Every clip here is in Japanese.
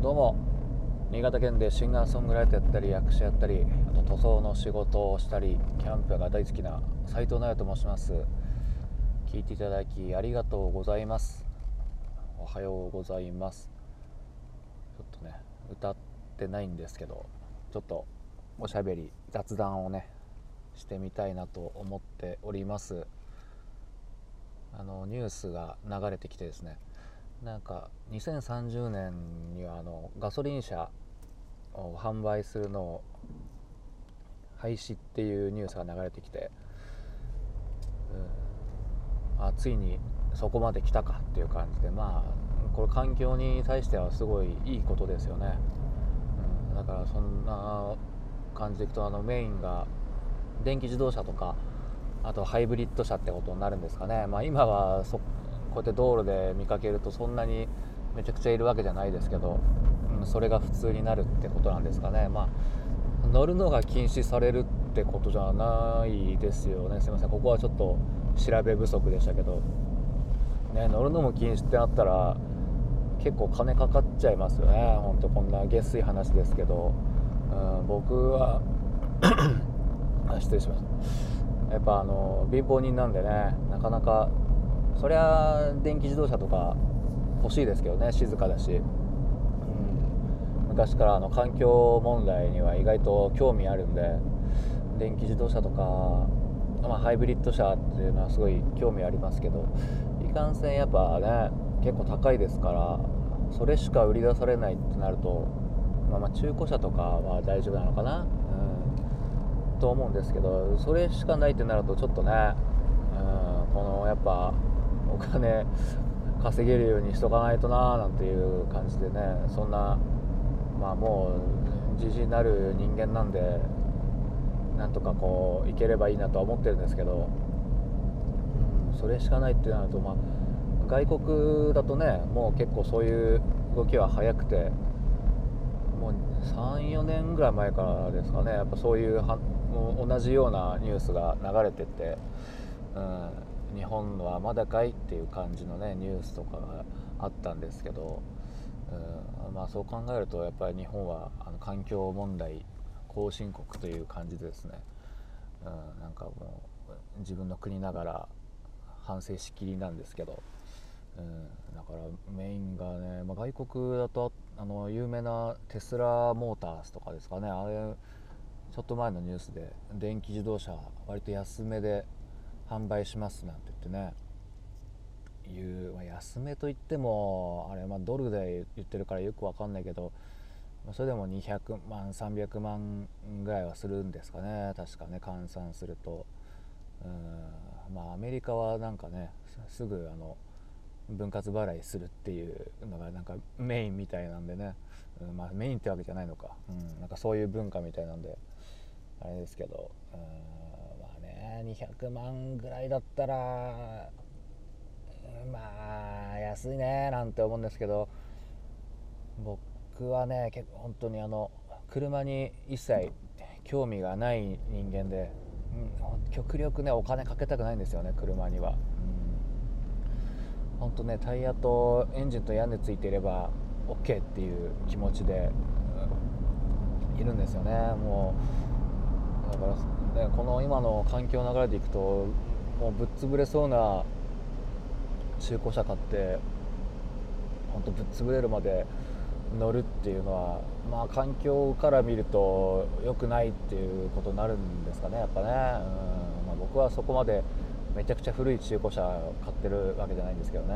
どうも。新潟県でシンガーソングライターやったり役者やったりあと塗装の仕事をしたりキャンプが大好きな斉藤直也と申します。聞いていただきありがとうございます。おはようございます。ちょっとね歌ってないんですけどちょっとおしゃべり雑談をねしてみたいなと思っております。あのニュースが流れてきてですねなんか2030年にはあのガソリン車を販売するのを廃止っていうニュースが流れてきて、うん、あついにそこまで来たかっていう感じでまあこれ環境に対してはすごいいいことですよね、うん、だからそんな感じでいくとあのメインが電気自動車とかあとハイブリッド車ってことになるんですかね、まあ、今はそこうやって道路で見かけるとそんなにめちゃくちゃいるわけじゃないですけど、うん、それが普通になるってことなんですかね、まあ、乗るのが禁止されるってことじゃないですよね。すいません。ここはちょっと調べ不足でしたけど、ね、乗るのも禁止ってなったら結構金かかっちゃいますよね。ほんとこんな下水話ですけど、うん、僕は 失礼しましたやっぱあの貧乏人なんでねなかなかそりゃ電気自動車とか欲しいですけどね静かだし、うん、昔からあの環境問題には意外と興味あるんで電気自動車とか、まあ、ハイブリッド車っていうのはすごい興味ありますけどいかんせんやっぱね結構高いですからそれしか売り出されないってなると、まあ、まあ中古車とかは大丈夫なのかな、うん、と思うんですけどそれしかないってなるとちょっとね、うん、このやっぱお金稼げるようにしとかないとなーなんていう感じでね。そんなまあもう自信なる人間なんでなんとかこういければいいなとは思ってるんですけど、うん、それしかないってなるとまあ外国だとねもう結構そういう動きは早くてもう34年ぐらい前からですかね。やっぱそういうはもう同じようなニュースが流れてて、うん、日本はまだかいっていう感じのねニュースとかがあったんですけど、うんまあ、そう考えるとやっぱり日本はあの環境問題後進国という感じでですね、うん、なんかもう自分の国ながら反省しきりなんですけど、うん、だからメインがね、まあ、外国だとあの有名なテスラモーターズとかですかね。あれちょっと前のニュースで電気自動車割と安めで販売しますなんて言ってね。いう、まあ、安めといってもあれ、まあ、ドルで言ってるからよく分かんないけどそれでも200万300万ぐらいはするんですかね。確かね換算すると。うんまあアメリカはなんかねすぐあの分割払いするっていうのがなんかメインみたいなんでね、うんまあ、メインってわけじゃないのか、うん、なんかそういう文化みたいなんであれですけど。うん。200万ぐらいだったらまあ安いねなんて思うんですけど僕はね結構本当にあの車に一切興味がない人間で、うん、極力ねお金かけたくないんですよね車には、本当ねタイヤとエンジンと屋根ついていれば OK っていう気持ちで、いるんですよねもう。だからこの今の環境流れでいくともうぶっ潰れそうな中古車買って本当ぶっ潰れるまで乗るっていうのはまあ環境から見ると良くないっていうことになるんですかねやっぱね、うん。まあ、僕はそこまでめちゃくちゃ古い中古車買ってるわけじゃないんですけどね、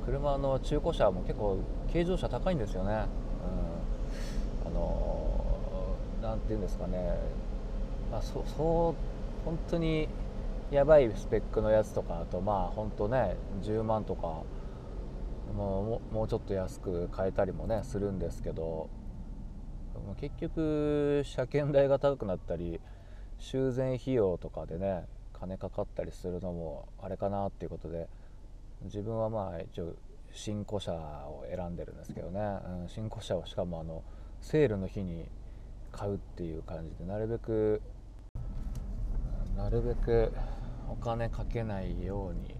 うん、車の中古車も結構軽乗車高いんですよね、うん、あの何て言うんですかね。まあ、そそう本当にやばいスペックのやつとかあとまあ本当ね10万とかもうもうちょっと安く買えたりもねするんですけど結局車検代が高くなったり修繕費用とかでね金かかったりするのもあれかなっていうことで自分はまあ一応新古車を選んでるんですけどね、うん、新古車をしかもあのセールの日に買うっていう感じでなるべくなるべくお金かけないように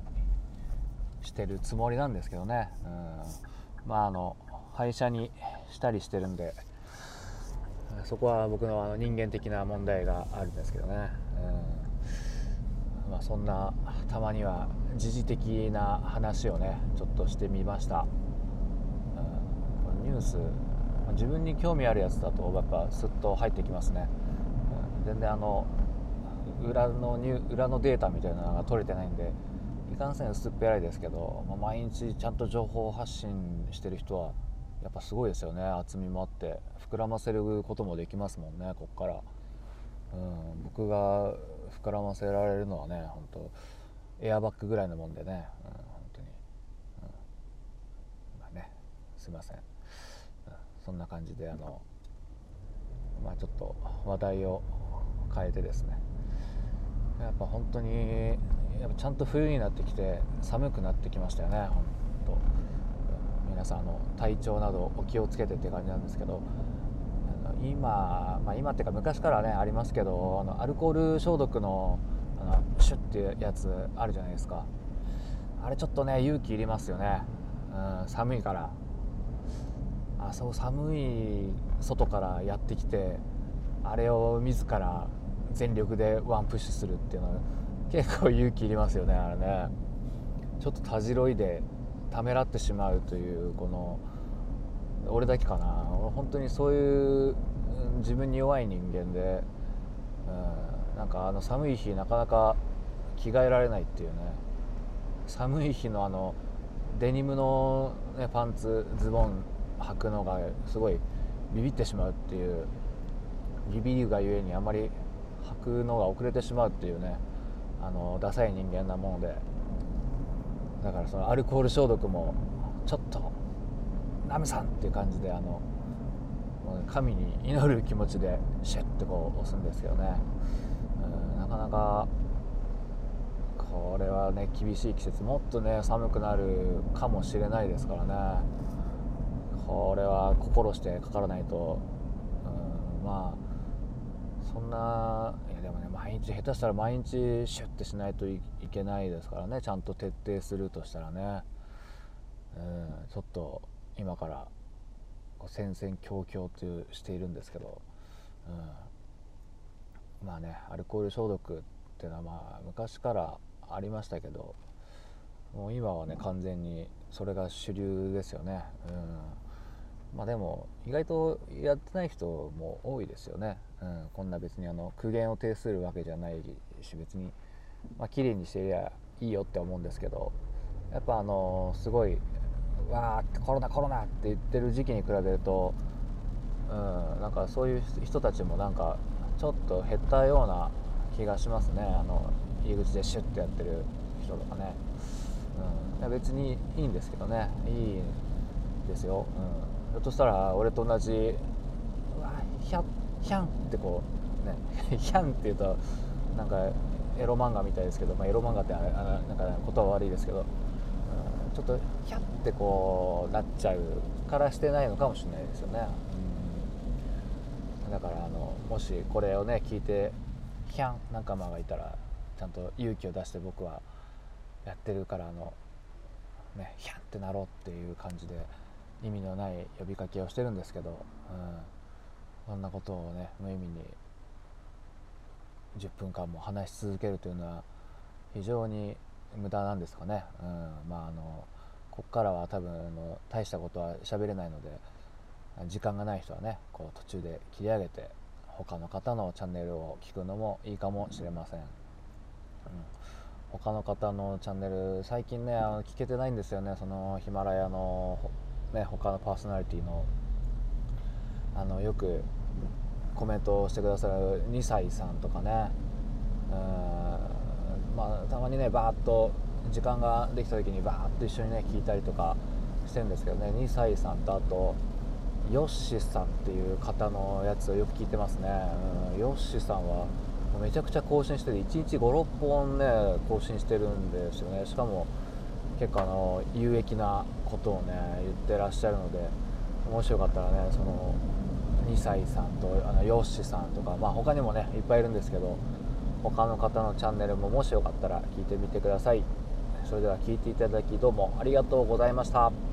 してるつもりなんですけどね、うん、まああの廃車にしたりしてるんでそこは僕のあの人間的な問題があるんですけどね、うん。まあ、そんなたまには時事的な話をねちょっとしてみました、うん、ニュース自分に興味あるやつだとやっぱスッと入ってきますね、うん、全然あの裏のニュ裏のデータみたいなのが取れてないんでいかんせん薄っぺらいですけど、まあ、毎日ちゃんと情報発信してる人はやっぱすごいですよね。厚みもあって膨らませることもできますもんねこっから、うん、僕が膨らませられるのはね本当エアバッグぐらいのもんでね、うん、本当に、うん、まあねすいません、うん、そんな感じであのまあちょっと話題を変えてですね。やっぱ本当にやっぱちゃんと冬になってきて寒くなってきましたよね本当。皆さんあの体調などお気をつけてって感じなんですけど今、まあ、今っていうか昔からねありますけどあのアルコール消毒のあのシュッっていうやつあるじゃないですか。あれちょっとね勇気いりますよね、うん、寒いから。あそう寒い外からやってきてあれを自ら全力でワンプッシュするっていうのは結構勇気いりますよねあれね。ちょっとたじろいでためらってしまうというこの俺だけかな。俺本当にそういう自分に弱い人間で、うん、なんかあの寒い日なかなか着替えられないっていうね。寒い日のあのデニムの、ね、パンツズボン履くのがすごいビビってしまうっていうビビりがゆえにあんまりくのが遅れてしまうっていうねあのダサい人間なもので。だからそのアルコール消毒もちょっとナムさんっていう感じであの神に祈る気持ちでシェッてこう押すんですけどね。うんなかなかこれはね厳しい季節。もっとね寒くなるかもしれないですからね。これは心してかからないと、うん、まあそんないやでもね毎日下手したら毎日シュッてしないといけないですからねちゃんと徹底するとしたらね、うん、ちょっと今から戦々恐々としているんですけど、うん、まあねアルコール消毒っていうのはまあ昔からありましたけどもう今はね完全にそれが主流ですよね。うん。まあでも意外とやってない人も多いですよね、うん、こんな別にあの苦言を呈するわけじゃないし別に、まあ綺麗にしてりゃいいよって思うんですけどやっぱあのすごいわーコロナコロナって言ってる時期に比べると、うん、なんかそういう人たちもなんかちょっと減ったような気がしますね。あの入り口でシュッてやってる人とかね、うん、別にいいんですけどね。いいですよ、うん。としたら俺と同じうわヒャンヒャンってこうねヒャンって言うとなんかエロ漫画みたいですけど、まあ、エロ漫画ってあれあなんか言葉悪いですけど、うん、ちょっとヒャンってこうなっちゃうからしてないのかもしれないですよね、うん、だからあのもしこれをね聞いてヒャン仲間がいたらちゃんと勇気を出して僕はやってるからあのねヒャンってなろうっていう感じで意味のない呼びかけをしてるんですけど、うん、そんなことをね無意味に10分間も話し続けるというのは非常に無駄なんですかね、うん、まああのこっからは多分あの大したことは喋れないので時間がない人はねこう途中で切り上げて他の方のチャンネルを聞くのもいいかもしれません、うん、他の方のチャンネル最近ねあの聞けてないんですよね。そのヒマラヤのね、他のパーソナリティのあのよくコメントをしてくださる2歳さんとかね。うん。まあたまにねバーッと時間ができた時にバーッと一緒にね聞いたりとかしてるんですけどね。2歳さんとあとヨッシーさんっていう方のやつをよく聞いてますね、うん、ヨッシーさんはめちゃくちゃ更新してて1日56本ね更新してるんですよね。しかも結構あの有益なことをね言ってらっしゃるのでもしよかったらねその2歳さんとあのヨッシーさんとか、まあ、他にもねいっぱいいるんですけど他の方のチャンネルももしよかったら聞いてみてください。それでは聴いていただきどうもありがとうございました。